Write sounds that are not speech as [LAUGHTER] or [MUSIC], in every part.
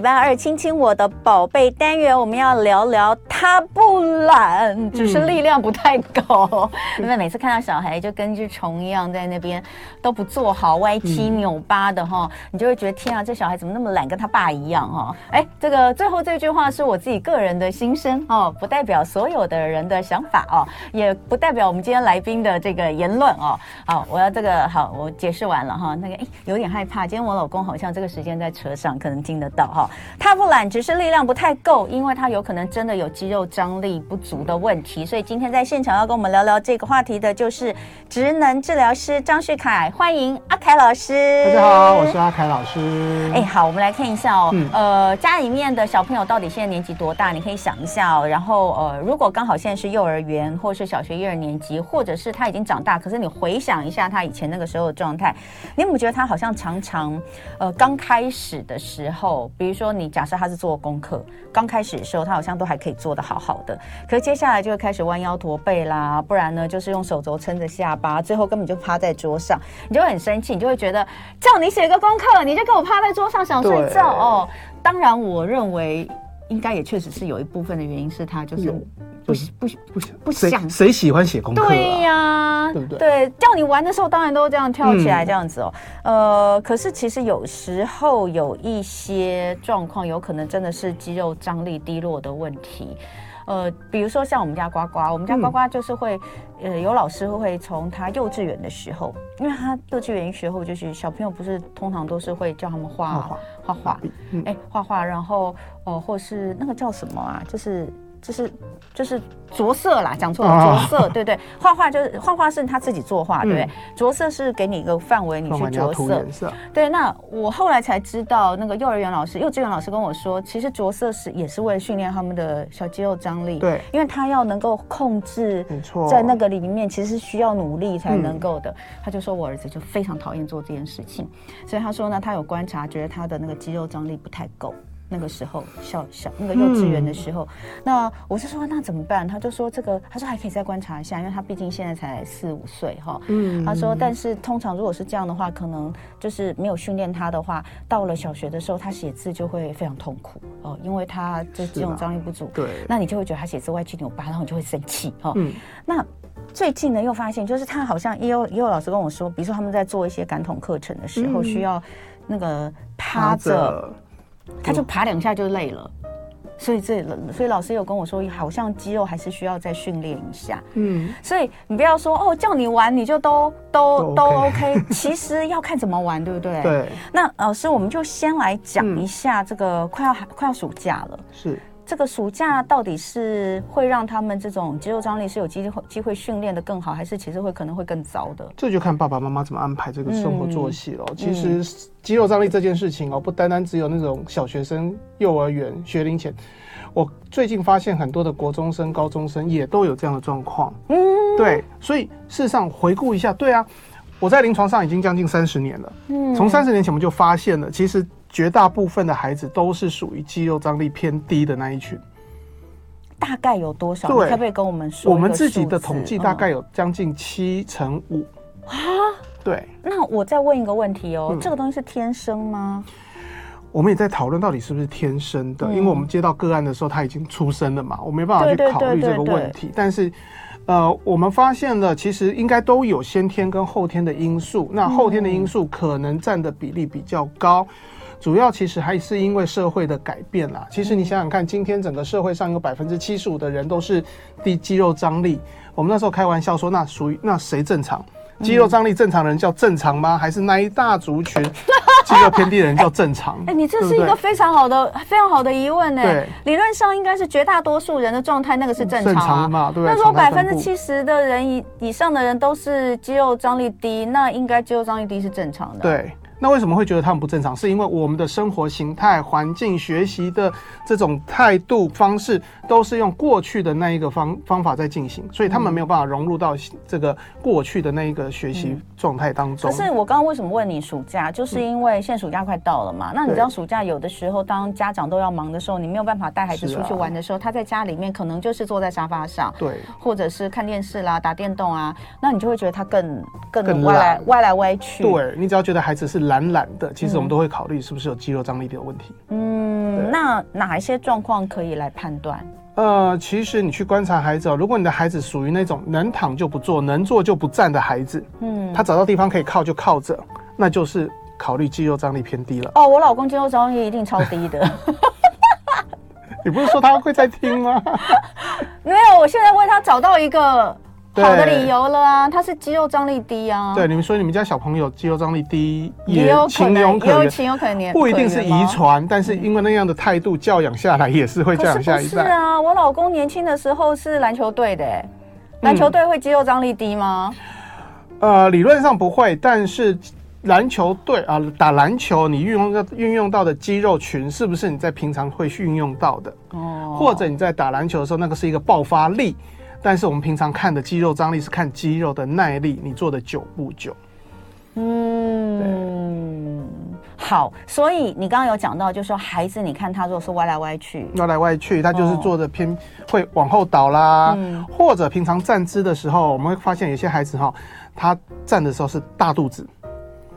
礼拜二亲亲我的宝贝单元，我们要聊聊他不懒，只是力量不太够。因为、嗯、每次看到小孩就跟只虫一样在那边都不做好，歪七扭八的哈，嗯、你就会觉得天啊，这小孩怎么那么懒，跟他爸一样哈。哎，这个最后这句话是我自己个人的心声哦，不代表所有的人的想法哦，也不代表我们今天来宾的这个言论哦。好，我要这个好，我解释完了哈。那个哎，有点害怕，今天我老公好像这个时间在车上，可能听得到哈。他不懒，只是力量不太够，因为他有可能真的有肌肉张力不足的问题。所以今天在现场要跟我们聊聊这个话题的，就是职能治疗师张旭凯，欢迎阿凯老师。大家好，我是阿凯老师。哎，好，我们来看一下哦，嗯、呃，家里面的小朋友到底现在年纪多大？你可以想一下哦。然后呃，如果刚好现在是幼儿园，或是小学一二年级，或者是他已经长大，可是你回想一下他以前那个时候的状态，你有没有觉得他好像常常呃刚开始的时候，比如说你。假设他是做功课，刚开始的时候他好像都还可以做得好好的，可是接下来就会开始弯腰驼背啦，不然呢就是用手肘撑着下巴，最后根本就趴在桌上，你就会很生气，你就会觉得叫你写个功课，你就给我趴在桌上想睡觉哦。当然，我认为应该也确实是有一部分的原因是他就是。不不不不想谁喜欢写功课？对呀，对不对？对，叫你玩的时候，当然都这样跳起来这样子哦。呃，可是其实有时候有一些状况，有可能真的是肌肉张力低落的问题。呃，比如说像我们家呱呱，我们家呱呱就是会，呃，有老师会从他幼稚园的时候，因为他幼稚园一时候就是小朋友不是通常都是会叫他们画画画画，哎，画画，然后哦，或是那个叫什么啊，就是。就是就是着色啦，讲错了，着色，对对，画画就是画画是他自己作画，对不对？着色是给你一个范围，你去着色。对，那我后来才知道，那个幼儿园老师、幼稚园老师跟我说，其实着色是也是为了训练他们的小肌肉张力。对，因为他要能够控制，没错，在那个里面其实是需要努力才能够的。他就说我儿子就非常讨厌做这件事情，所以他说呢，他有观察，觉得他的那个肌肉张力不太够。那个时候小小那个幼稚园的时候，嗯、那我就说那怎么办？他就说这个，他说还可以再观察一下，因为他毕竟现在才四五岁哈。嗯，他说但是通常如果是这样的话，可能就是没有训练他的话，到了小学的时候，他写字就会非常痛苦哦，因为他就这种张力不足。对，那你就会觉得他写字歪七扭八，然后你就会生气哈。嗯，那最近呢又发现，就是他好像也有也有老师跟我说，比如说他们在做一些感统课程的时候，需要那个趴着。他就爬两下就累了，所以这所以老师有跟我说，好像肌肉还是需要再训练一下。嗯，所以你不要说哦，叫你玩你就都都都 OK，其实要看怎么玩，对不对？对。那老师，我们就先来讲一下这个快要快要暑假了，是。这个暑假到底是会让他们这种肌肉张力是有机会机会训练的更好，还是其实会可能会更糟的？这就看爸爸妈妈怎么安排这个生活作息了。嗯、其实肌肉张力这件事情哦，不单单只有那种小学生、幼儿园学龄前，我最近发现很多的国中生、高中生也都有这样的状况。嗯，对，所以事实上回顾一下，对啊，我在临床上已经将近三十年了。嗯，从三十年前我们就发现了，其实。绝大部分的孩子都是属于肌肉张力偏低的那一群，大概有多少？对，可不可以跟我们说？我们自己的统计大概有将近七成五啊。对，那我再问一个问题哦，这个东西是天生吗？我们也在讨论到底是不是天生的，因为我们接到个案的时候他已经出生了嘛，我没办法去考虑这个问题。但是，呃，我们发现了，其实应该都有先天跟后天的因素，那后天的因素可能占的比例比较高。主要其实还是因为社会的改变啦。其实你想想看，今天整个社会上有百分之七十五的人都是低肌肉张力。我们那时候开玩笑说，那属于那谁正常？肌肉张力正常的人叫正常吗？还是那一大族群 [LAUGHS] 肌肉偏低的人叫正常？哎，你这是一个非常好的、非常好的疑问呢。对，理论上应该是绝大多数人的状态，那个是正常，正常嘛？对。那如果百分之七十的人以以上的人都是肌肉张力低，那应该肌肉张力低是正常的。对。那为什么会觉得他们不正常？是因为我们的生活形态、环境、学习的这种态度方式，都是用过去的那一个方方法在进行，所以他们没有办法融入到这个过去的那一个学习状态当中。可是我刚刚为什么问你暑假？就是因为现在暑假快到了嘛。那你知道暑假有的时候，当家长都要忙的时候，你没有办法带孩子出去玩的时候，他在家里面可能就是坐在沙发上，对，或者是看电视啦、打电动啊，那你就会觉得他更更歪来歪来歪去。对，你只要觉得孩子是。懒懒的，其实我们都会考虑是不是有肌肉张力的问题。嗯，那哪一些状况可以来判断？呃，其实你去观察孩子哦，如果你的孩子属于那种能躺就不坐、能坐就不站的孩子，嗯，他找到地方可以靠就靠着，那就是考虑肌肉张力偏低了。哦，我老公肌肉张力一定超低的。[LAUGHS] 你不是说他会在听吗？[LAUGHS] 没有，我现在为他找到一个。好的理由了啊，他是肌肉张力低啊。对，你们说你们家小朋友肌肉张力低，也有情有可原，情有可原，不一定是遗传，但是因为那样的态度教养下来，也是会教养下一代。是啊，我老公年轻的时候是篮球队的，篮球队会肌肉张力低吗？呃，理论上不会，但是篮球队啊，打篮球你运用到运用到的肌肉群，是不是你在平常会运用到的？哦，或者你在打篮球的时候，那个是一个爆发力。但是我们平常看的肌肉张力是看肌肉的耐力，你做的久不久？嗯，好。所以你刚刚有讲到，就是说孩子，你看他如果是歪来歪去，歪来歪去，他就是做的偏会往后倒啦，嗯、或者平常站姿的时候，我们会发现有些孩子哈，他站的时候是大肚子。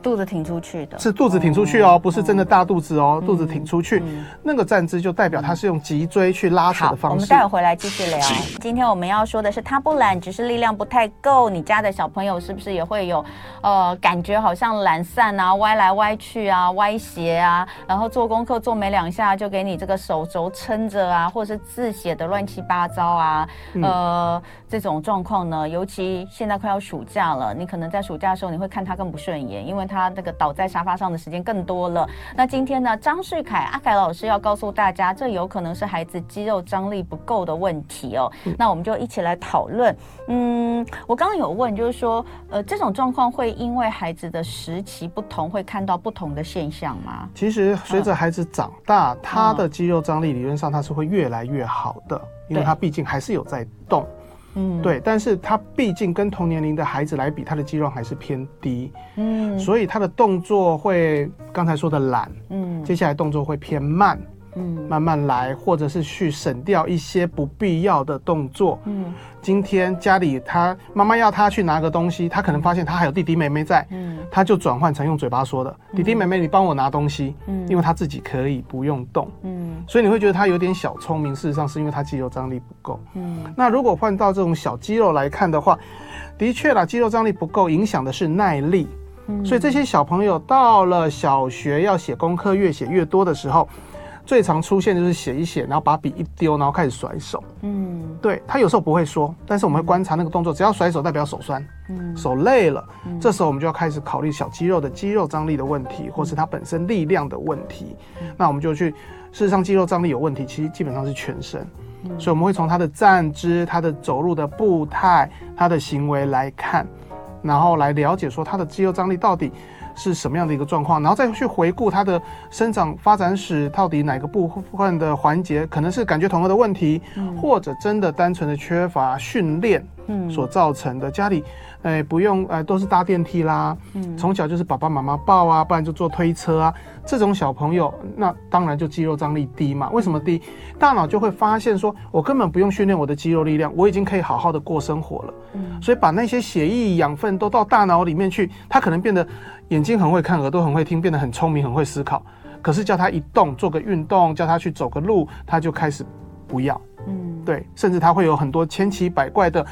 肚子挺出去的，是肚子挺出去哦，不是真的大肚子哦，肚子挺出去，那个站姿就代表他是用脊椎去拉扯的方式。我们待会回来继续聊。今天我们要说的是，他不懒，只是力量不太够。你家的小朋友是不是也会有呃感觉，好像懒散啊，歪来歪去啊，歪斜啊，然后做功课做没两下就给你这个手肘撑着啊，或者是字写的乱七八糟啊，呃，这种状况呢，尤其现在快要暑假了，你可能在暑假的时候你会看他更不顺眼，因为他。他那个倒在沙发上的时间更多了。那今天呢，张旭凯阿凯老师要告诉大家，这有可能是孩子肌肉张力不够的问题哦。嗯、那我们就一起来讨论。嗯，我刚刚有问，就是说，呃，这种状况会因为孩子的时期不同，会看到不同的现象吗？其实随着孩子长大，嗯、他的肌肉张力理论上他是会越来越好的，因为他毕竟还是有在动。嗯，对，但是他毕竟跟同年龄的孩子来比，他的肌肉还是偏低，嗯，所以他的动作会刚才说的懒，嗯，接下来动作会偏慢。嗯，慢慢来，或者是去省掉一些不必要的动作。嗯，今天家里他妈妈要他去拿个东西，他可能发现他还有弟弟妹妹在，嗯，他就转换成用嘴巴说的：“嗯、弟弟妹妹，你帮我拿东西。”嗯，因为他自己可以不用动。嗯，所以你会觉得他有点小聪明，事实上是因为他肌肉张力不够。嗯，那如果换到这种小肌肉来看的话，的确啦，肌肉张力不够，影响的是耐力。嗯，所以这些小朋友到了小学要写功课，越写越多的时候。最常出现就是写一写，然后把笔一丢，然后开始甩手。嗯，对，他有时候不会说，但是我们会观察那个动作，只要甩手代表手酸，嗯，手累了，这时候我们就要开始考虑小肌肉的肌肉张力的问题，或是它本身力量的问题。那我们就去，事实上肌肉张力有问题，其实基本上是全身，所以我们会从他的站姿、他的走路的步态、他的行为来看，然后来了解说他的肌肉张力到底是什么样的一个状况，然后再去回顾他的生长发展史，到底哪个部分的环节可能是感觉统合的问题，嗯、或者真的单纯的缺乏训练所造成的。嗯、家里，哎，不用，哎，都是搭电梯啦，嗯，从小就是爸爸妈妈抱啊，不然就坐推车啊。这种小朋友，那当然就肌肉张力低嘛。为什么低？大脑就会发现说，我根本不用训练我的肌肉力量，我已经可以好好的过生活了。嗯，所以把那些血液养分都到大脑里面去，它可能变得眼睛很会看，耳朵很会听，变得很聪明，很会思考。可是叫他一动，做个运动，叫他去走个路，他就开始不要。嗯，对，甚至他会有很多千奇百怪的，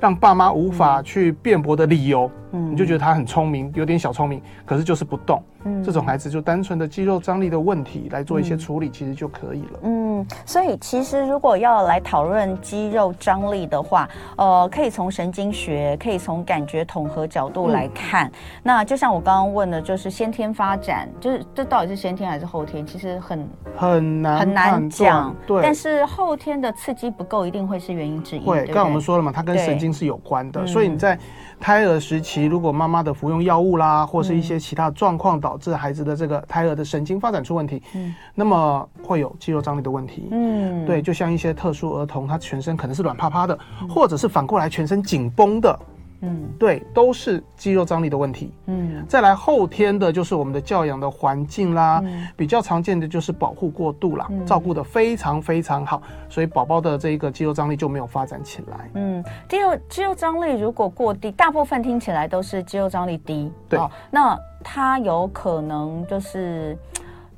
让爸妈无法去辩驳的理由。嗯，你就觉得他很聪明，有点小聪明，可是就是不动。嗯，这种孩子就单纯的肌肉张力的问题来做一些处理，其实就可以了。嗯，所以其实如果要来讨论肌肉张力的话，呃，可以从神经学，可以从感觉统合角度来看。嗯、那就像我刚刚问的，就是先天发展，就是这到底是先天还是后天？其实很很难很难讲。对，但是后天的刺激不够，一定会是原因之一。对，刚刚我们说了嘛，它跟神经是有关的。所以你在胎儿时期，如果妈妈的服用药物啦，或是一些其他状况导致孩子的这个胎儿的神经发展出问题，嗯，那么会有肌肉张力的问题，嗯，对，就像一些特殊儿童，他全身可能是软趴趴的，或者是反过来全身紧绷的，嗯，对，都是肌肉张力的问题。嗯，再来后天的就是我们的教养的环境啦，嗯、比较常见的就是保护过度啦，嗯、照顾的非常非常好，所以宝宝的这个肌肉张力就没有发展起来。嗯，第二，肌肉张力如果过低，大部分听起来都是肌肉张力低。对，哦、那它有可能就是。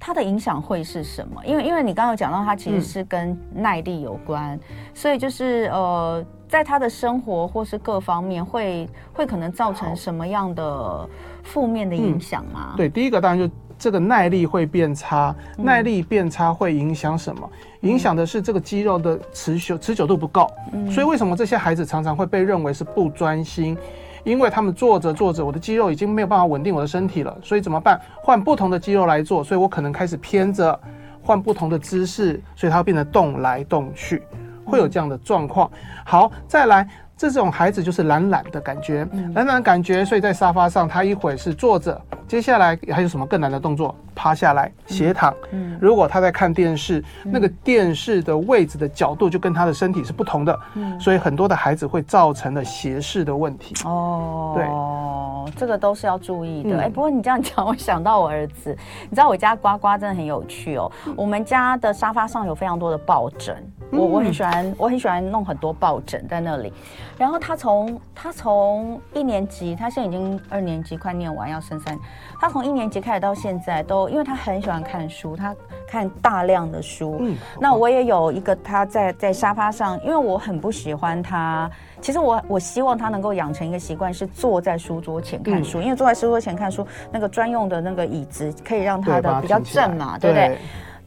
它的影响会是什么？因为因为你刚刚有讲到，它其实是跟耐力有关，嗯、所以就是呃，在他的生活或是各方面会会可能造成什么样的负面的影响吗？嗯、对，第一个当然就这个耐力会变差，嗯、耐力变差会影响什么？影响的是这个肌肉的持久持久度不够，嗯、所以为什么这些孩子常常会被认为是不专心？因为他们做着做着，我的肌肉已经没有办法稳定我的身体了，所以怎么办？换不同的肌肉来做，所以我可能开始偏着，换不同的姿势，所以它会变得动来动去，会有这样的状况。好，再来。这种孩子就是懒懒的感觉，懒懒的感觉，所以在沙发上，他一会儿是坐着，接下来还有什么更难的动作？趴下来斜躺。嗯，如果他在看电视，那个电视的位置的角度就跟他的身体是不同的，嗯，所以很多的孩子会造成了斜视的问题。哦，对，这个都是要注意的。哎，不过你这样讲，我想到我儿子，[LAUGHS] 你知道我家呱呱真的很有趣哦。我们家的沙发上有非常多的抱枕。我我很喜欢，我很喜欢弄很多抱枕在那里。然后他从他从一年级，他现在已经二年级，快念完要升三。他从一年级开始到现在都，因为他很喜欢看书，他看大量的书。嗯，那我也有一个他在在沙发上，因为我很不喜欢他。其实我我希望他能够养成一个习惯，是坐在书桌前看书，嗯、因为坐在书桌前看书，那个专用的那个椅子可以让他的比较正嘛，对，对不对？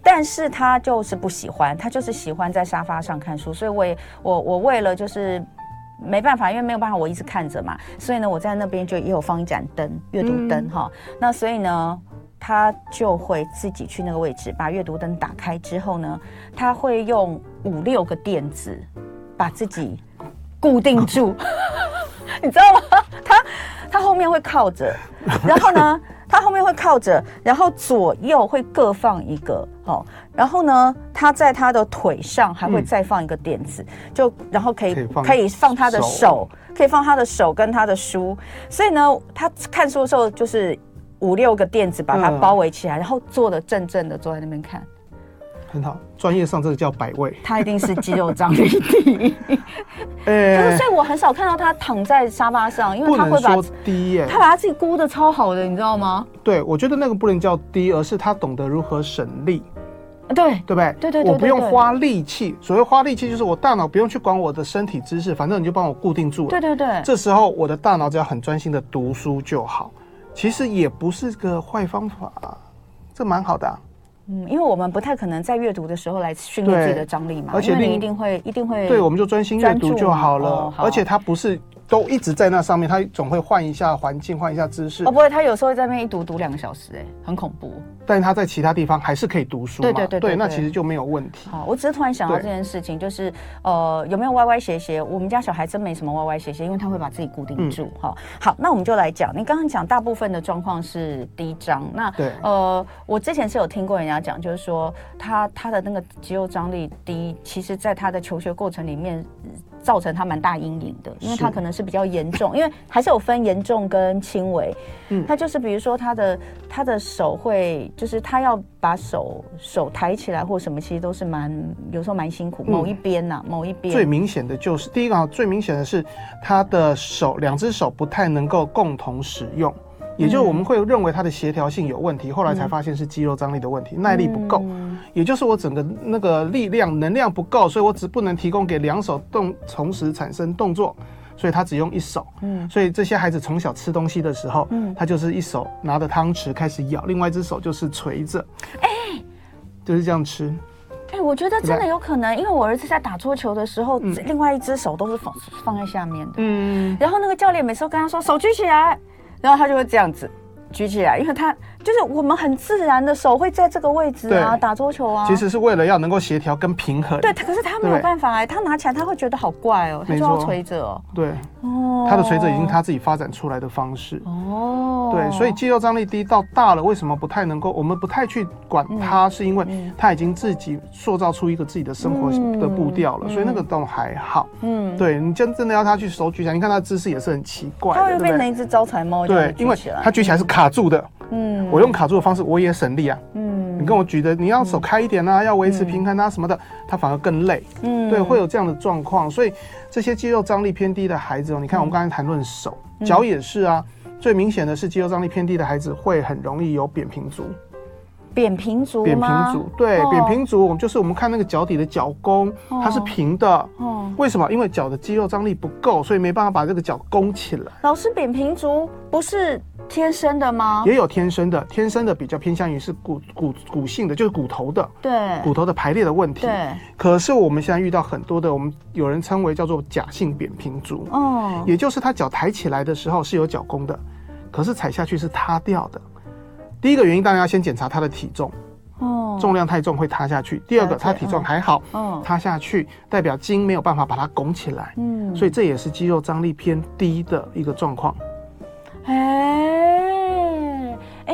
但是他就是不喜欢，他就是喜欢在沙发上看书，所以我也我我为了就是没办法，因为没有办法我一直看着嘛，所以呢，我在那边就也有放一盏灯，阅读灯哈。那所以呢，他就会自己去那个位置，把阅读灯打开之后呢，他会用五六个垫子把自己固定住，[LAUGHS] 你知道吗？他他后面会靠着，然后呢？[LAUGHS] 他后面会靠着，然后左右会各放一个，哦，然后呢，他在他的腿上还会再放一个垫子，嗯、就然后可以可以放他的，手可以放他的手跟他的书，所以呢，他看书的时候就是五六个垫子把它包围起来，嗯、然后坐的正正的坐在那边看。很好，专业上这个叫摆位。他一定是肌肉张力低。呃，[LAUGHS] 可是所以我很少看到他躺在沙发上，因为他会把低耶，他把他自己箍的超好的，你知道吗？对，我觉得那个不能叫低，而是他懂得如何省力。对，对不对？对对对，我不用花力气。所谓花力气，就是我大脑不用去管我的身体姿势，反正你就帮我固定住了。对对对，这时候我的大脑只要很专心的读书就好。其实也不是个坏方法，这蛮好的啊。嗯，因为我们不太可能在阅读的时候来训练自己的张力嘛，而且你一定会一定会，对，我们就专心阅读就好了。哦、好，而且它不是。都一直在那上面，他总会换一下环境，换一下姿势。哦，不会，他有时候会在那边一读读两个小时，哎，很恐怖。但是他在其他地方还是可以读书嘛？对对对对，那其实就没有问题。好，我只是突然想到这件事情，就是呃，有没有歪歪斜斜？我们家小孩真没什么歪歪斜斜，因为他会把自己固定住。好，好，那我们就来讲，你刚刚讲大部分的状况是低张，那对，呃，我之前是有听过人家讲，就是说他他的那个肌肉张力低，其实在他的求学过程里面。造成他蛮大阴影的，因为他可能是比较严重，因为还是有分严重跟轻微。嗯，他就是比如说他的他的手会，就是他要把手手抬起来或什么，其实都是蛮有时候蛮辛苦。某一边呐，某一边。最明显的就是第一个啊，最明显的是他的手两只手不太能够共同使用。也就是我们会认为他的协调性有问题，后来才发现是肌肉张力的问题，耐力不够。也就是我整个那个力量能量不够，所以我只不能提供给两手动同时产生动作，所以他只用一手。嗯，所以这些孩子从小吃东西的时候，嗯，他就是一手拿着汤匙开始咬，另外一只手就是垂着，哎，就是这样吃。哎，我觉得真的有可能，因为我儿子在打桌球的时候，另外一只手都是放放在下面的。嗯，然后那个教练每次都跟他说手举起来。然后他就会这样子举起来，因为他就是我们很自然的手会在这个位置啊，打桌球啊，其实是为了要能够协调跟平衡。对，可是他没有办法哎，他拿起来他会觉得好怪哦，他就要垂着哦。对，哦，他的垂着已经他自己发展出来的方式。哦，对，所以肌肉张力低到大了，为什么不太能够？我们不太去管他，是因为他已经自己塑造出一个自己的生活的步调了，所以那个都还好。嗯，对你真真的要他去手举起来，你看他的姿势也是很奇怪，他会变成一只招财猫。对，因为他举起来是卡住的。嗯，我用卡住的方式，我也省力啊。嗯，你跟我举的，你要手开一点啊，要维持平衡啊什么的，他反而更累。嗯，对，会有这样的状况。所以这些肌肉张力偏低的孩子哦，你看我们刚才谈论手，脚也是啊。最明显的是肌肉张力偏低的孩子会很容易有扁平足。扁平足，扁平足，对，扁平足，我们就是我们看那个脚底的脚弓，它是平的。哦，为什么？因为脚的肌肉张力不够，所以没办法把这个脚弓起来。老师，扁平足不是天生的吗？也有天生的，天生的比较偏向于是骨骨骨性的，就是骨头的，对，骨头的排列的问题。对。可是我们现在遇到很多的，我们有人称为叫做假性扁平足。哦。也就是他脚抬起来的时候是有脚弓的，可是踩下去是塌掉的。第一个原因当然要先检查他的体重，哦，重量太重会塌下去。第二个，他体重还好，哦，塌下去代表筋没有办法把它拱起来，嗯，所以这也是肌肉张力偏低的一个状况。哎，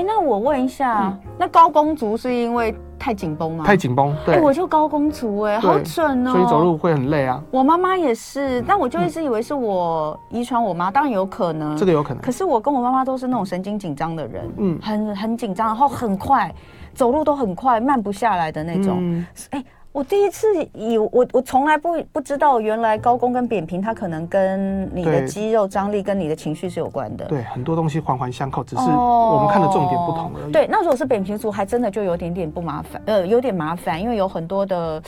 哎，那我问一下，那高弓足是因为太紧绷吗？太紧绷，对，我就高弓足，哎，好准哦，所以走路会很累啊。我妈妈也是，但我就一直以为是我遗传我妈，当然有可能，这个有可能。可是我跟我妈妈都是那种神经紧张的人，嗯，很很紧张，然后很快走路都很快，慢不下来的那种，哎。我第一次以我我从来不不知道，原来高弓跟扁平，它可能跟你的肌肉张力跟你的情绪是有关的。对，很多东西环环相扣，只是我们看的重点不同而已。对，那如果是扁平足，还真的就有点点不麻烦，呃，有点麻烦，因为有很多的，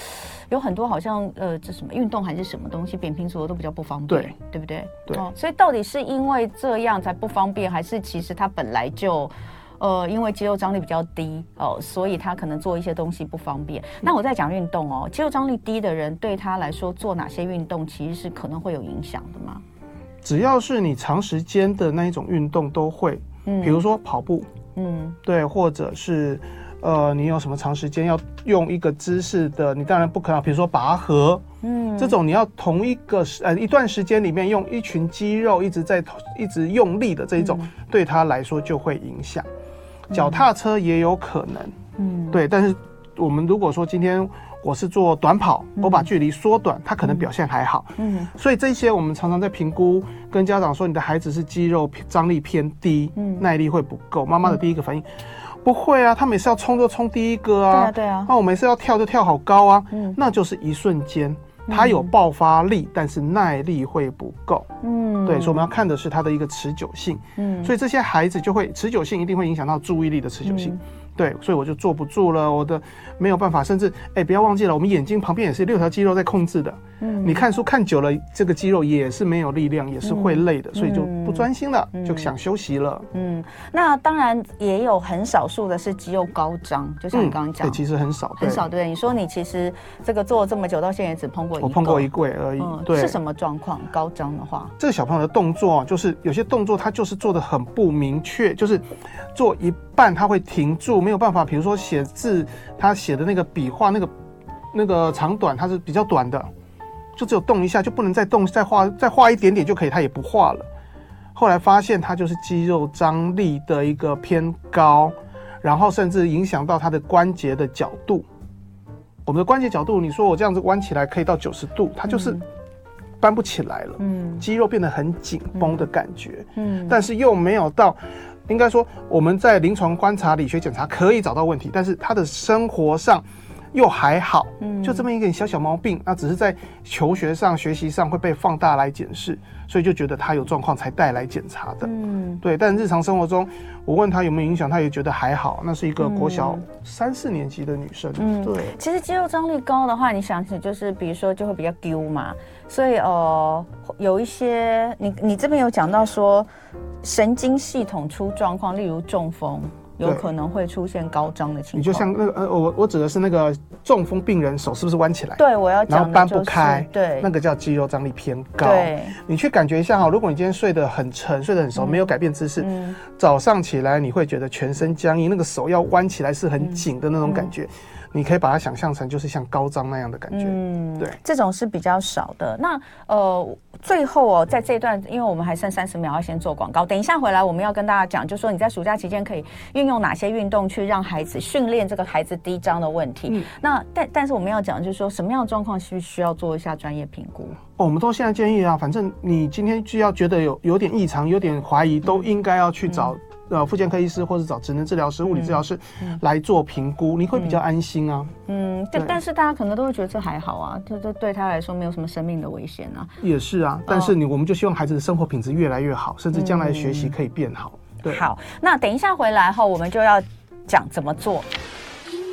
有很多好像呃，这什么运动还是什么东西，扁平足的都比较不方便，对，对不对？对。哦，所以到底是因为这样才不方便，还是其实它本来就？呃，因为肌肉张力比较低哦，所以他可能做一些东西不方便。那我在讲运动哦，肌肉张力低的人对他来说做哪些运动其实是可能会有影响的吗？只要是你长时间的那一种运动都会，嗯，比如说跑步，嗯，对，或者是呃，你有什么长时间要用一个姿势的，你当然不可能，比如说拔河，嗯，这种你要同一个时呃一段时间里面用一群肌肉一直在一直用力的这一种，嗯，对他来说就会影响。脚踏车也有可能，嗯，对，但是我们如果说今天我是做短跑，嗯、我把距离缩短，他可能表现还好，嗯，所以这些我们常常在评估，跟家长说你的孩子是肌肉张力偏低，嗯，耐力会不够。妈妈的第一个反应，嗯、不会啊，他每次要冲就冲第一个啊，对啊，对啊，那我每次要跳就跳好高啊，嗯，那就是一瞬间。他有爆发力，嗯、但是耐力会不够。嗯，对，所以我们要看的是他的一个持久性。嗯，所以这些孩子就会持久性一定会影响到注意力的持久性。嗯对，所以我就坐不住了，我的没有办法，甚至哎，不要忘记了，我们眼睛旁边也是六条肌肉在控制的。嗯，你看书看久了，这个肌肉也是没有力量，也是会累的，嗯、所以就不专心了，嗯、就想休息了。嗯，那当然也有很少数的是肌肉高张，就像你刚刚讲、嗯，对，其实很少，很少。对，你说你其实这个做了这么久，到现在也只碰过一，我碰过一柜而已。嗯、对，是什么状况？高张的话，这个小朋友的动作就是有些动作他就是做的很不明确，就是做一半他会停住，没有办法，比如说。写字，他写的那个笔画，那个那个长短，它是比较短的，就只有动一下就不能再动，再画再画一点点就可以，他也不画了。后来发现他就是肌肉张力的一个偏高，然后甚至影响到他的关节的角度。我们的关节角度，你说我这样子弯起来可以到九十度，它就是搬不起来了。嗯，肌肉变得很紧绷的感觉。嗯，但是又没有到。应该说，我们在临床观察、理学检查可以找到问题，但是他的生活上又还好，嗯，就这么一点小小毛病，那只是在求学上、学习上会被放大来检视，所以就觉得他有状况才带来检查的，嗯，对。但日常生活中，我问他有没有影响，他也觉得还好。那是一个国小三四年级的女生，嗯，对。其实肌肉张力高的话，你想起就是，比如说就会比较丢嘛，所以呃，有一些你你这边有讲到说。神经系统出状况，例如中风，有可能会出现高张的情况。你就像那个呃，我我指的是那个中风病人手是不是弯起来？对，我要讲、就是，然后搬不开，对，那个叫肌肉张力偏高。对，你去感觉一下哈，如果你今天睡得很沉，睡得很熟，嗯、没有改变姿势，嗯、早上起来你会觉得全身僵硬，那个手要弯起来是很紧的那种感觉。你可以把它想象成就是像高张那样的感觉，嗯，对，这种是比较少的。那呃，最后哦，在这一段，因为我们还剩三十秒，要先做广告。等一下回来，我们要跟大家讲，就是说你在暑假期间可以运用哪些运动去让孩子训练这个孩子低张的问题。嗯、那但但是我们要讲，就是说什么样的状况需需要做一下专业评估？哦，我们都现在建议啊，反正你今天就要觉得有有点异常、有点怀疑，都应该要去找。嗯呃，妇健科医师或者找职能治疗师、物理治疗师来做评估，你会比较安心啊。嗯，但但是大家可能都会觉得这还好啊，这这对他来说没有什么生命的危险啊。也是啊，但是你我们就希望孩子的生活品质越来越好，甚至将来学习可以变好。对，好，那等一下回来后，我们就要讲怎么做。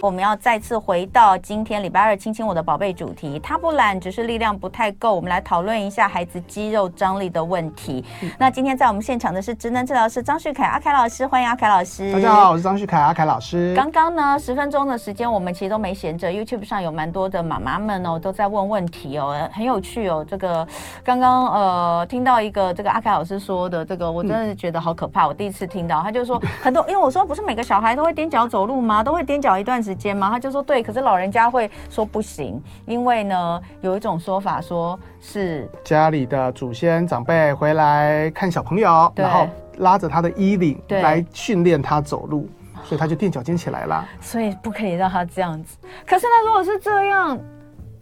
我们要再次回到今天礼拜二亲亲我的宝贝主题，他不懒，只是力量不太够。我们来讨论一下孩子肌肉张力的问题。嗯、那今天在我们现场的是职能治疗师张旭凯阿凯老师，欢迎阿凯老师。大家好，我是张旭凯阿凯老师。刚刚呢，十分钟的时间，我们其实都没闲着。YouTube 上有蛮多的妈妈们哦，都在问问题哦，很有趣哦。这个刚刚呃听到一个这个阿凯老师说的这个，我真的是觉得好可怕。嗯、我第一次听到，他就说很多，因为我说不是每个小孩都会踮脚走路吗？都会踮脚一段时间吗？他就说对，可是老人家会说不行，因为呢有一种说法说是家里的祖先长辈回来看小朋友，然后拉着他的衣领来训练他走路，所以他就垫脚尖起来了。所以不可以让他这样子。可是呢，如果是这样。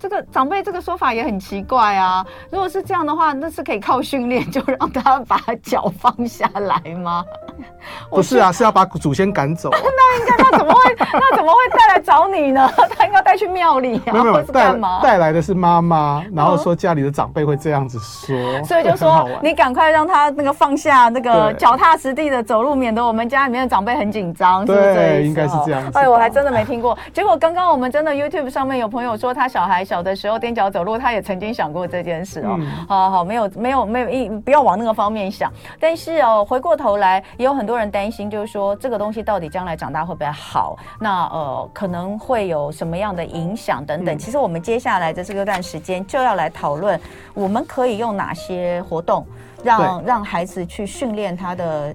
这个长辈这个说法也很奇怪啊！如果是这样的话，那是可以靠训练就让他把脚放下来吗？[LAUGHS] 不是啊，是要把祖先赶走。[LAUGHS] 那应该他怎么会？[LAUGHS] 那怎么会带来找你呢？他应该带去庙里啊？没有没有，带带来的是妈妈，然后说家里的长辈会这样子说，所以就说你赶快让他那个放下那个脚踏实地的走路，免得我们家里面的长辈很紧张，是不是？对，应该是这样子。哎，我还真的没听过。结果刚刚我们真的 YouTube 上面有朋友说他小孩。小的时候踮脚走路，他也曾经想过这件事哦。嗯、好好，没有没有没有一不要往那个方面想。但是哦，回过头来也有很多人担心，就是说这个东西到底将来长大会不会好？那呃可能会有什么样的影响等等。嗯、其实我们接下来的这个段时间就要来讨论，我们可以用哪些活动让让孩子去训练他的。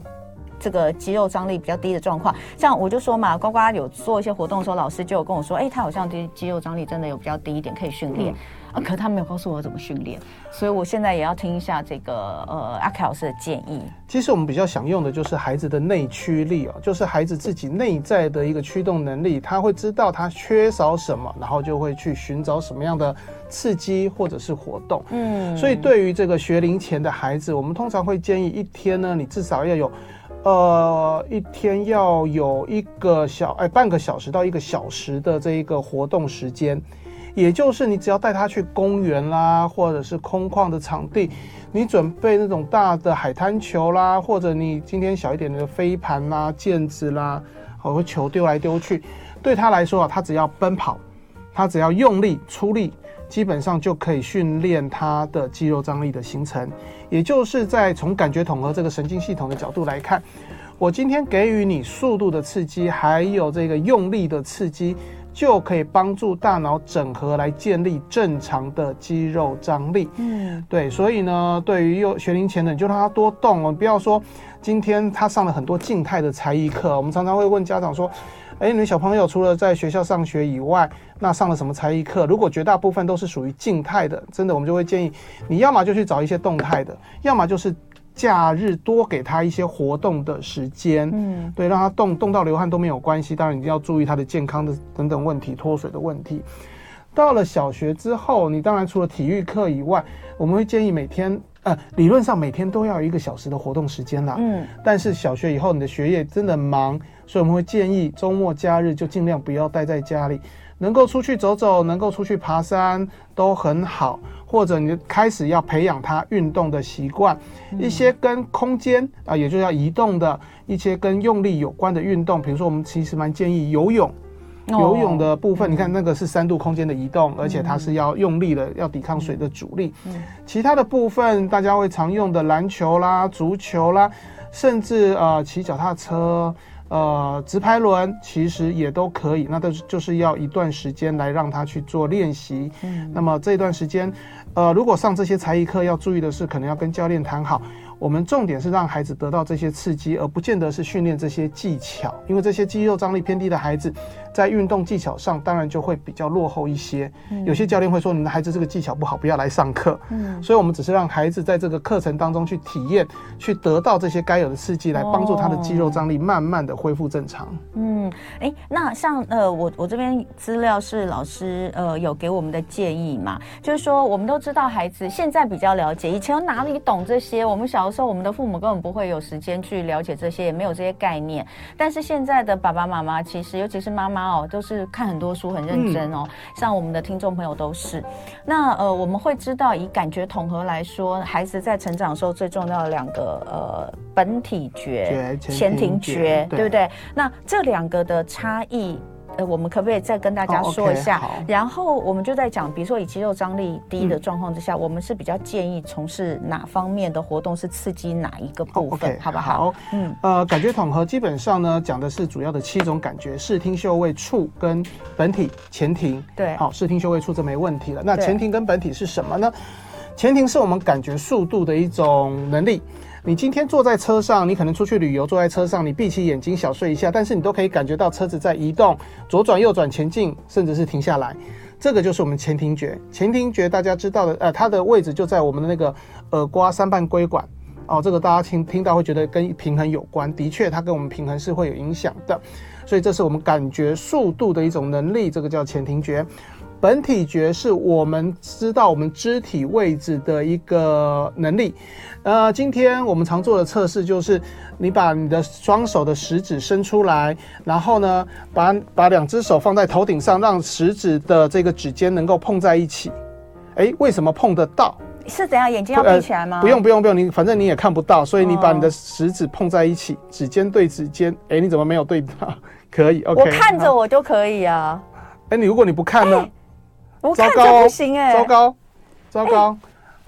这个肌肉张力比较低的状况，像我就说嘛，呱呱有做一些活动的时候，老师就有跟我说，哎，他好像肌肌肉张力真的有比较低一点，可以训练。嗯、啊，可他没有告诉我怎么训练，所以我现在也要听一下这个呃阿凯老师的建议。其实我们比较想用的就是孩子的内驱力哦，就是孩子自己内在的一个驱动能力，他会知道他缺少什么，然后就会去寻找什么样的刺激或者是活动。嗯，所以对于这个学龄前的孩子，我们通常会建议一天呢，你至少要有。呃，一天要有一个小哎，半个小时到一个小时的这一个活动时间，也就是你只要带他去公园啦，或者是空旷的场地，你准备那种大的海滩球啦，或者你今天小一点的飞盘啦、毽子啦，或球丢来丢去，对他来说啊，他只要奔跑，他只要用力出力。基本上就可以训练他的肌肉张力的形成，也就是在从感觉统合这个神经系统的角度来看，我今天给予你速度的刺激，还有这个用力的刺激，就可以帮助大脑整合来建立正常的肌肉张力。嗯，对，所以呢，对于幼学龄前的，你就让他多动哦，不要说今天他上了很多静态的才艺课，我们常常会问家长说。哎，你的小朋友除了在学校上学以外，那上了什么才艺课？如果绝大部分都是属于静态的，真的我们就会建议你要么就去找一些动态的，要么就是假日多给他一些活动的时间。嗯，对，让他动动到流汗都没有关系。当然，你要注意他的健康的等等问题，脱水的问题。到了小学之后，你当然除了体育课以外，我们会建议每天。呃，理论上每天都要有一个小时的活动时间啦。嗯，但是小学以后你的学业真的忙，所以我们会建议周末假日就尽量不要待在家里，能够出去走走，能够出去爬山都很好。或者你开始要培养他运动的习惯，一些跟空间啊，也就是要移动的一些跟用力有关的运动，比如说我们其实蛮建议游泳。游泳的部分，你看那个是三度空间的移动，而且它是要用力的，要抵抗水的阻力。其他的部分，大家会常用的篮球啦、足球啦，甚至呃骑脚踏车，呃，直排轮其实也都可以，那都就是要一段时间来让他去做练习。嗯，那么这段时间，呃，如果上这些才艺课，要注意的是，可能要跟教练谈好。我们重点是让孩子得到这些刺激，而不见得是训练这些技巧，因为这些肌肉张力偏低的孩子，在运动技巧上当然就会比较落后一些。有些教练会说，你的孩子这个技巧不好，不要来上课。嗯，所以我们只是让孩子在这个课程当中去体验，去得到这些该有的刺激，来帮助他的肌肉张力慢慢的恢复正常。嗯，哎，那像呃，我我这边资料是老师呃有给我们的建议嘛，就是说我们都知道孩子现在比较了解，以前哪里懂这些？我们小的时候，我们的父母根本不会有时间去了解这些，也没有这些概念。但是现在的爸爸妈妈，其实尤其是妈妈。哦，都是看很多书，很认真哦。像我们的听众朋友都是。那呃，我们会知道，以感觉统合来说，孩子在成长的时候最重要的两个呃，本体觉、前庭觉，对不对？那这两个的差异。呃，我们可不可以再跟大家说一下？Oh, okay, 然后我们就在讲，比如说以肌肉张力低的状况之下，嗯、我们是比较建议从事哪方面的活动，是刺激哪一个部分，oh, okay, 好不好？好，嗯，呃，感觉统合基本上呢，讲的是主要的七种感觉：视听嗅味触跟本体前庭。对，好，视听嗅味触这没问题了。那前庭跟本体是什么呢？前庭是我们感觉速度的一种能力。你今天坐在车上，你可能出去旅游，坐在车上，你闭起眼睛小睡一下，但是你都可以感觉到车子在移动，左转右转前进，甚至是停下来，这个就是我们前庭觉。前庭觉大家知道的，呃，它的位置就在我们的那个耳瓜三半规管哦，这个大家听听到会觉得跟平衡有关，的确它跟我们平衡是会有影响的，所以这是我们感觉速度的一种能力，这个叫前庭觉。本体觉是我们知道我们肢体位置的一个能力。呃，今天我们常做的测试就是，你把你的双手的食指伸出来，然后呢，把把两只手放在头顶上，让食指的这个指尖能够碰在一起。哎，为什么碰得到？是怎样？眼睛要闭起来吗？呃，不用不用不用，你反正你也看不到，所以你把你的食指碰在一起，哦，指尖对指尖。哎，你怎么没有对到？[LAUGHS] 可以，OK。我看着我就可以啊。哎，你如果你不看呢？我看着不行哎，糟糕，糟糕，欸、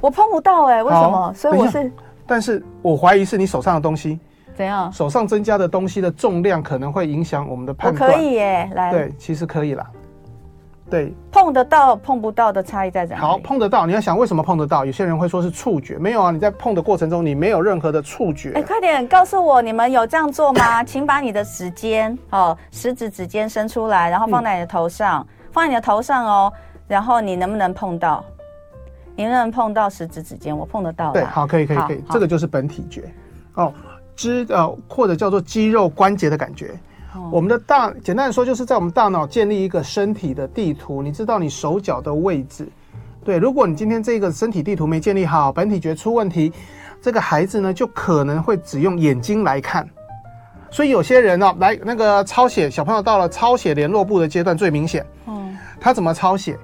我碰不到哎、欸，为什么？所以我是，但是我怀疑是你手上的东西，怎样？手上增加的东西的重量可能会影响我们的判断。我可以耶、欸，来，对，其实可以啦，对，碰得到碰不到的差异在哪里？好，碰得到，你要想为什么碰得到？有些人会说是触觉，没有啊，你在碰的过程中你没有任何的触觉。哎、欸，快点告诉我，你们有这样做吗？[LAUGHS] 请把你的指尖哦，食指指尖伸出来，然后放在你的头上，嗯、放在你的头上哦。然后你能不能碰到？你能不能碰到食指指尖？我碰得到。对，好，可以，可以，可以。这个就是本体觉哦，肢呃或者叫做肌肉关节的感觉。哦、我们的大简单的说，就是在我们大脑建立一个身体的地图，你知道你手脚的位置。对，如果你今天这个身体地图没建立好，本体觉出问题，这个孩子呢就可能会只用眼睛来看。所以有些人呢、哦，来那个抄写，小朋友到了抄写联络部的阶段最明显。嗯，他怎么抄写？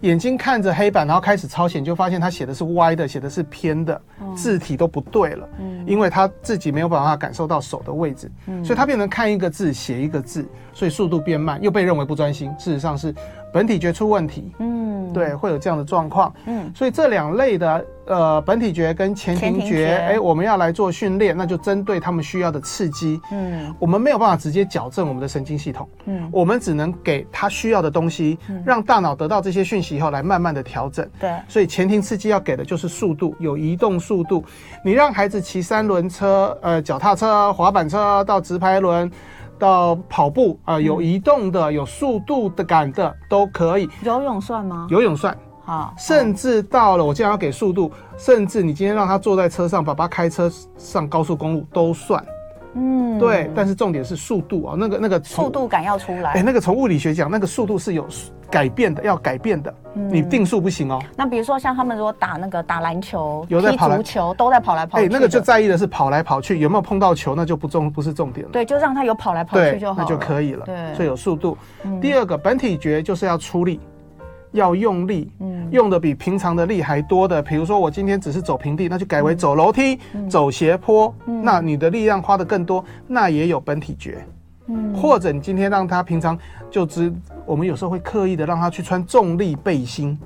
眼睛看着黑板，然后开始抄写，就发现他写的是歪的，写的是偏的，字体都不对了。嗯，因为他自己没有办法感受到手的位置，嗯，所以他变成看一个字写一个字，所以速度变慢，又被认为不专心。事实上是本体觉出问题。嗯，对，会有这样的状况。嗯，所以这两类的。呃，本体觉跟前庭觉，哎、欸，我们要来做训练，那就针对他们需要的刺激。嗯，我们没有办法直接矫正我们的神经系统。嗯，我们只能给他需要的东西，嗯、让大脑得到这些讯息以后，来慢慢的调整。对，所以前庭刺激要给的就是速度，有移动速度。你让孩子骑三轮车，呃，脚踏车、滑板车到直排轮，到跑步啊、呃，有移动的、有速度的感的都可以。游泳算吗？游泳算。好，甚至到了我既然要给速度，甚至你今天让他坐在车上，爸爸开车上高速公路都算，嗯，对。但是重点是速度啊，那个那个速度感要出来。哎，那个从物理学讲，那个速度是有改变的，要改变的。你定速不行哦。那比如说像他们如果打那个打篮球、有踢足球，都在跑来跑去。哎，那个就在意的是跑来跑去有没有碰到球，那就不重不是重点了。对，就让他有跑来跑去就好，那就可以了。对，所以有速度。第二个本体觉就是要出力。要用力，嗯，用的比平常的力还多的，比如说我今天只是走平地，那就改为走楼梯、嗯、走斜坡，嗯、那你的力量花的更多，那也有本体觉，嗯，或者你今天让他平常就只，我们有时候会刻意的让他去穿重力背心，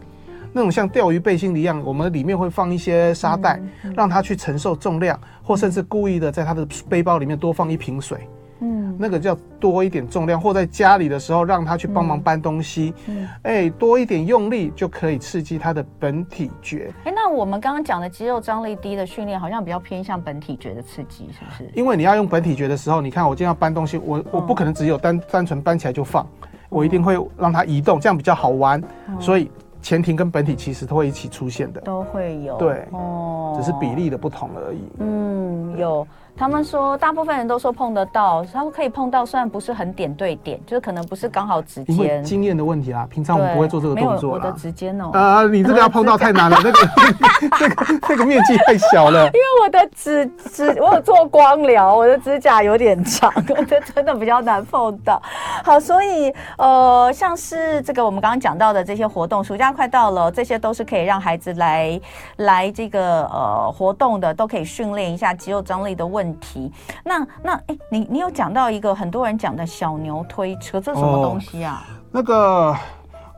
那种像钓鱼背心一样，我们里面会放一些沙袋，让他去承受重量，或甚至故意的在他的背包里面多放一瓶水。嗯，那个叫多一点重量，或在家里的时候让他去帮忙搬东西，嗯，哎、欸，多一点用力就可以刺激他的本体觉。哎、欸，那我们刚刚讲的肌肉张力低的训练，好像比较偏向本体觉的刺激，是不是？因为你要用本体觉的时候，你看我今天要搬东西，我我不可能只有单单纯搬起来就放，我一定会让它移动，这样比较好玩，所以。前庭跟本体其实都会一起出现的，都会有，对，哦，只是比例的不同而已。嗯，有。他们说，大部分人都说碰得到，他们可以碰到，虽然不是很点对点，就是可能不是刚好指尖。经验的问题啦，平常我们不会做这个动作。我的指尖哦。啊，你这个要碰到太难了，那个 [LAUGHS] 那个那个面积太小了。因为我的指指，我有做光疗，我的指甲有点长，我 [LAUGHS] 的真的比较难碰到。好，所以呃，像是这个我们刚刚讲到的这些活动，暑假快到了，这些都是可以让孩子来来这个呃活动的，都可以训练一下肌肉张力的问题。问题，那那哎，你你有讲到一个很多人讲的小牛推车，这什么东西啊？哦，那个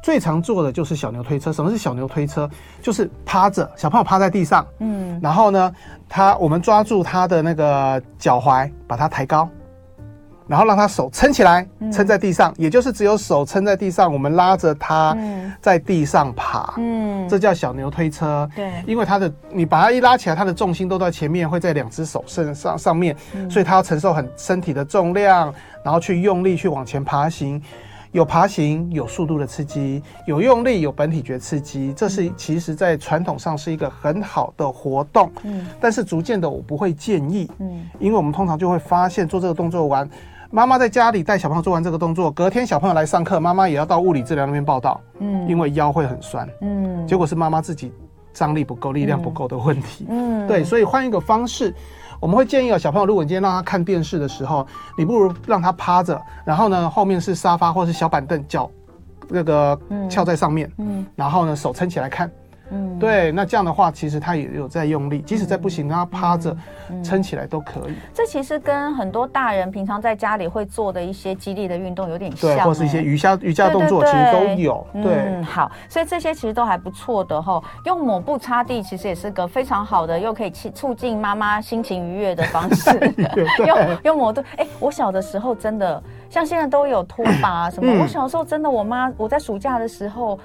最常做的就是小牛推车。什么是小牛推车？就是趴着，小朋友趴在地上，嗯，然后呢，他我们抓住他的那个脚踝，把他抬高。然后让他手撑起来，撑在地上，嗯、也就是只有手撑在地上，我们拉着他在地上爬，嗯，这叫小牛推车。对，因为他的你把他一拉起来，他的重心都在前面，会在两只手身上上面，嗯、所以他要承受很身体的重量，然后去用力去往前爬行。有爬行，有速度的刺激，有用力，有本体觉刺激，这是其实在传统上是一个很好的活动。嗯，但是逐渐的我不会建议，嗯，因为我们通常就会发现做这个动作完。妈妈在家里带小朋友做完这个动作，隔天小朋友来上课，妈妈也要到物理治疗那边报到，嗯，因为腰会很酸，嗯，结果是妈妈自己张力不够、力量不够的问题，嗯，对，所以换一个方式，我们会建议啊，小朋友，如果你今天让他看电视的时候，你不如让他趴着，然后呢，后面是沙发或是小板凳，脚那个翘在上面，嗯，然后呢，手撑起来看。嗯，对，那这样的话，其实他也有在用力，即使在不行，让他趴着撑起来都可以。这其实跟很多大人平常在家里会做的一些肌力的运动有点像，对，或是一些瑜伽瑜伽动作，其实都有。对，嗯，好，所以这些其实都还不错的哈。用抹布擦地其实也是个非常好的，又可以促进妈妈心情愉悦的方式。[LAUGHS] 用用抹布，哎，我小的时候真的，像现在都有拖把什么，我小时候真的，我妈我在暑假的时候。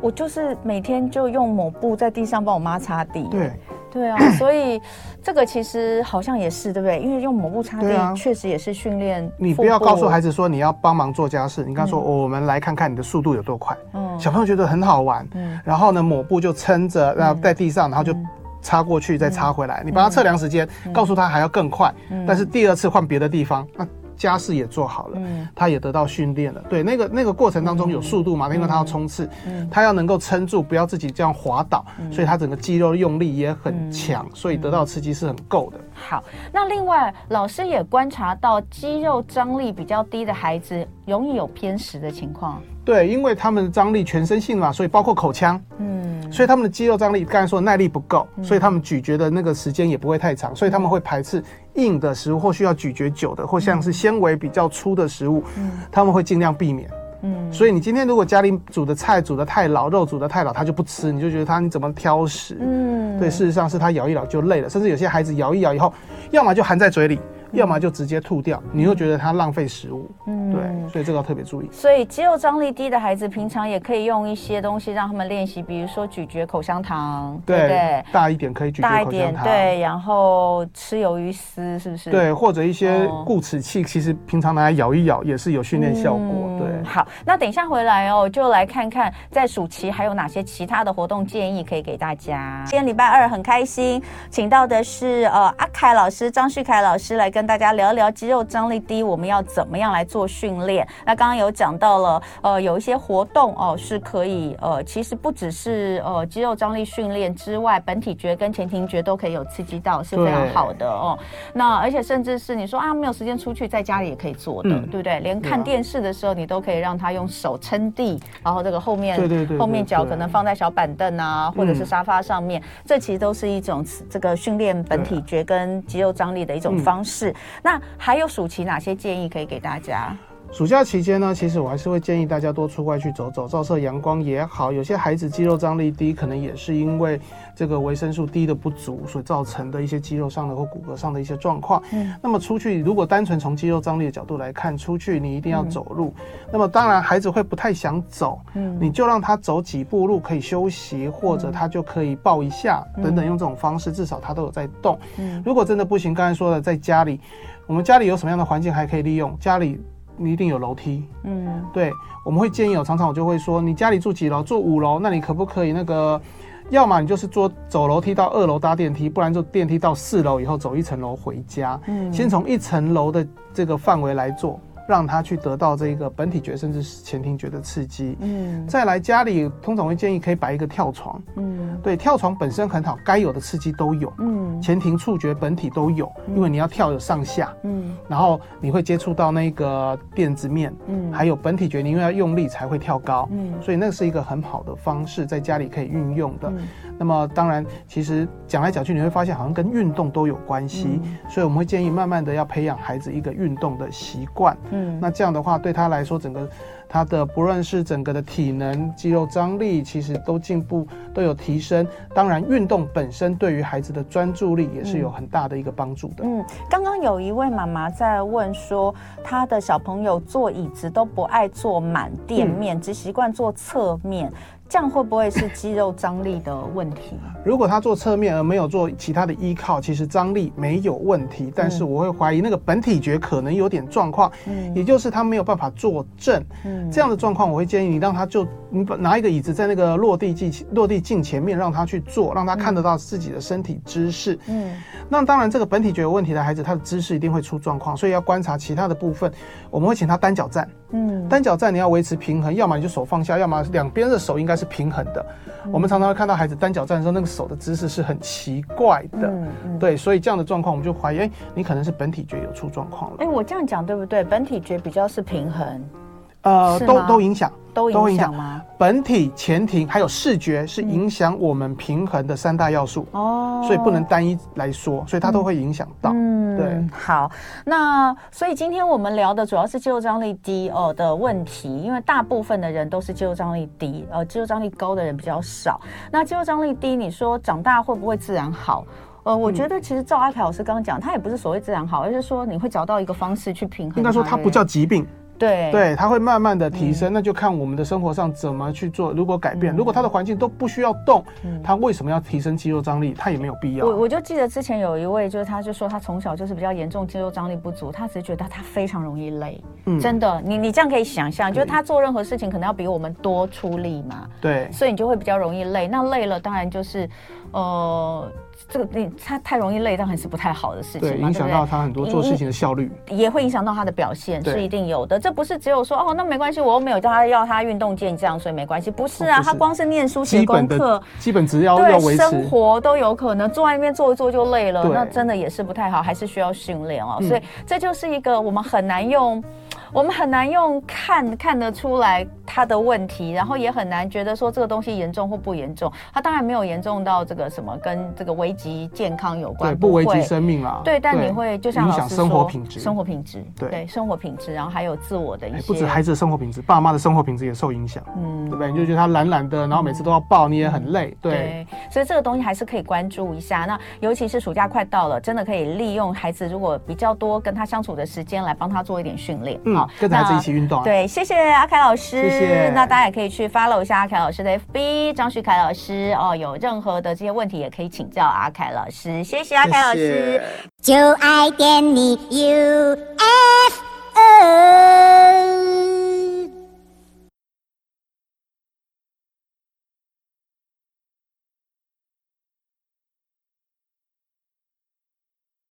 我就是每天就用抹布在地上帮我妈擦地。对，对啊，[COUGHS] 所以这个其实好像也是对不对？因为用抹布擦地确实也是训练。你不要告诉孩子说你要帮忙做家事，你刚说我们来看看你的速度有多快。嗯，小朋友觉得很好玩。嗯，然后呢，抹布就撑着，然后在地上，然后就擦过去，再擦回来。你帮他测量时间，告诉他还要更快。但是第二次换别的地方，那。家事也做好了，嗯，他也得到训练了。对，那个那个过程当中有速度嘛，因为他要冲刺，嗯，他要能够撑住，不要自己这样滑倒，所以他整个肌肉用力也很强，所以得到刺激是很够的。好，那另外老师也观察到，肌肉张力比较低的孩子容易有偏食的情况。对，因为他们的张力全身性嘛，所以包括口腔，嗯，所以他们的肌肉张力刚才说耐力不够，所以他们咀嚼的那个时间也不会太长，所以他们会排斥硬的食物或需要咀嚼久的，或像是纤维比较粗的食物，嗯，他们会尽量避免。嗯，所以你今天如果家里煮的菜煮的太老，肉煮的太老，他就不吃，你就觉得他你怎么挑食？嗯，对，事实上是他咬一咬就累了，甚至有些孩子咬一咬以后，要么就含在嘴里。要么就直接吐掉，你又觉得它浪费食物，嗯，对，所以这个要特别注意。所以肌肉张力低的孩子，平常也可以用一些东西让他们练习，比如说咀嚼口香糖，对不对？大一点可以咀嚼口香糖，大一点，对，然后吃鱿鱼丝，是不是？对，或者一些固齿器，其实平常拿来咬一咬也是有训练效果。对，好，那等一下回来哦，就来看看在暑期还有哪些其他的活动建议可以给大家。今天礼拜二很开心，请到的是呃阿凯老师张旭凯老师来跟。跟大家聊一聊肌肉张力低，我们要怎么样来做训练？那刚刚有讲到了，呃，有一些活动哦，是可以，呃，其实不只是呃肌肉张力训练之外，本体觉跟前庭觉都可以有刺激到，是非常好的哦。那而且甚至是你说啊，没有时间出去，在家里也可以做的，嗯、对不对？连看电视的时候，你都可以让他用手撑地，然后这个后面对对对，后面脚可能放在小板凳啊，或者是沙发上面，这其实都是一种这个训练本体觉跟肌肉张力的一种方式。那还有暑期哪些建议可以给大家？暑假期间呢，其实我还是会建议大家多出外去走走，照射阳光也好。有些孩子肌肉张力低，可能也是因为这个维生素 D 的不足所造成的一些肌肉上的或骨骼上的一些状况。嗯，那么出去如果单纯从肌肉张力的角度来看，出去你一定要走路。嗯、那么当然孩子会不太想走，嗯，你就让他走几步路可以休息，或者他就可以抱一下等等，用这种方式至少他都有在动。嗯，如果真的不行，刚才说的在家里，我们家里有什么样的环境还可以利用？家里。你一定有楼梯，嗯，对，我们会建议哦，常常我就会说，你家里住几楼？住五楼，那你可不可以那个，要么你就是坐走楼梯到二楼搭电梯，不然就电梯到四楼以后走一层楼回家，嗯，先从一层楼的这个范围来做。让他去得到这个本体觉甚至是前庭觉的刺激。嗯，再来家里通常会建议可以摆一个跳床。嗯，对，跳床本身很好，该有的刺激都有。嗯，前庭触觉本体都有，因为你要跳有上下。嗯，然后你会接触到那个垫子面。嗯，还有本体觉，你因为要用力才会跳高。嗯，所以那是一个很好的方式，在家里可以运用的。那么当然，其实讲来讲去，你会发现好像跟运动都有关系。所以我们会建议慢慢的要培养孩子一个运动的习惯。嗯，那这样的话对他来说，整个他的不论是整个的体能、肌肉张力，其实都进步，都有提升。当然，运动本身对于孩子的专注力也是有很大的一个帮助的。嗯，刚刚有一位妈妈在问说，他的小朋友坐椅子都不爱坐满垫面，嗯、只习惯坐侧面。这样会不会是肌肉张力的问题？如果他做侧面而没有做其他的依靠，其实张力没有问题。但是我会怀疑那个本体觉可能有点状况，嗯，也就是他没有办法坐正。嗯，这样的状况，我会建议你让他就你拿一个椅子在那个落地镜落地镜前面让他去坐，让他看得到自己的身体姿势。嗯，那当然这个本体觉有问题的孩子，他的姿势一定会出状况，所以要观察其他的部分。我们会请他单脚站。嗯，单脚站你要维持平衡，要么你就手放下，要么两边的手应该是平衡的。嗯、我们常常会看到孩子单脚站的时候，那个手的姿势是很奇怪的。嗯嗯、对，所以这样的状况我们就怀疑，哎，你可能是本体觉有出状况了。哎，我这样讲对不对？本体觉比较是平衡。呃，都都影响，都影响吗？本体、前庭还有视觉是影响我们平衡的三大要素哦，所以不能单一来说，所以它都会影响到。嗯，对。好，那所以今天我们聊的主要是肌肉张力低哦的问题，因为大部分的人都是肌肉张力低，呃，肌肉张力高的人比较少。那肌肉张力低，你说长大会不会自然好？呃，我觉得其实赵阿凯老师刚刚讲，他也不是所谓自然好，而是说你会找到一个方式去平衡。应该说它不叫疾病。对对，它会慢慢的提升，嗯、那就看我们的生活上怎么去做。如果改变，嗯、如果他的环境都不需要动，嗯、他为什么要提升肌肉张力？他也没有必要。我我就记得之前有一位，就是他就说他从小就是比较严重肌肉张力不足，他只是觉得他非常容易累。嗯，真的，你你这样可以想象，就是他做任何事情可能要比我们多出力嘛。对，所以你就会比较容易累。那累了，当然就是，呃。这个你他太容易累，当然是不太好的事情，对，影响到他很多做事情的效率，也会影响到他的表现，是一定有的。这不是只有说哦，那没关系，我又没有叫他要他运动健将，所以没关系。不是啊，他光是念书写功课，基本只要要维持生活都有可能坐在那边坐一坐就累了，那真的也是不太好，还是需要训练哦。所以这就是一个我们很难用。我们很难用看看得出来他的问题，然后也很难觉得说这个东西严重或不严重。他当然没有严重到这个什么跟这个危及健康有关，对，不危及生命啦。对，但你会就像影响生活品质，生活品质，对，对，生活品质，然后还有自我的一些，不止孩子的生活品质，爸妈的生活品质也受影响，嗯，对不对？你就觉得他懒懒的，然后每次都要抱，你也很累，对，所以这个东西还是可以关注一下。那尤其是暑假快到了，真的可以利用孩子如果比较多跟他相处的时间来帮他做一点训练，嗯，跟着孩子一起运动。对，谢谢阿凯老师。谢谢。那大家也可以去 follow 一下阿凯老师的 FB 张旭凯老师哦。有任何的这些问题，也可以请教阿凯老师，谢谢啊，凯老师，就爱点你，UFO。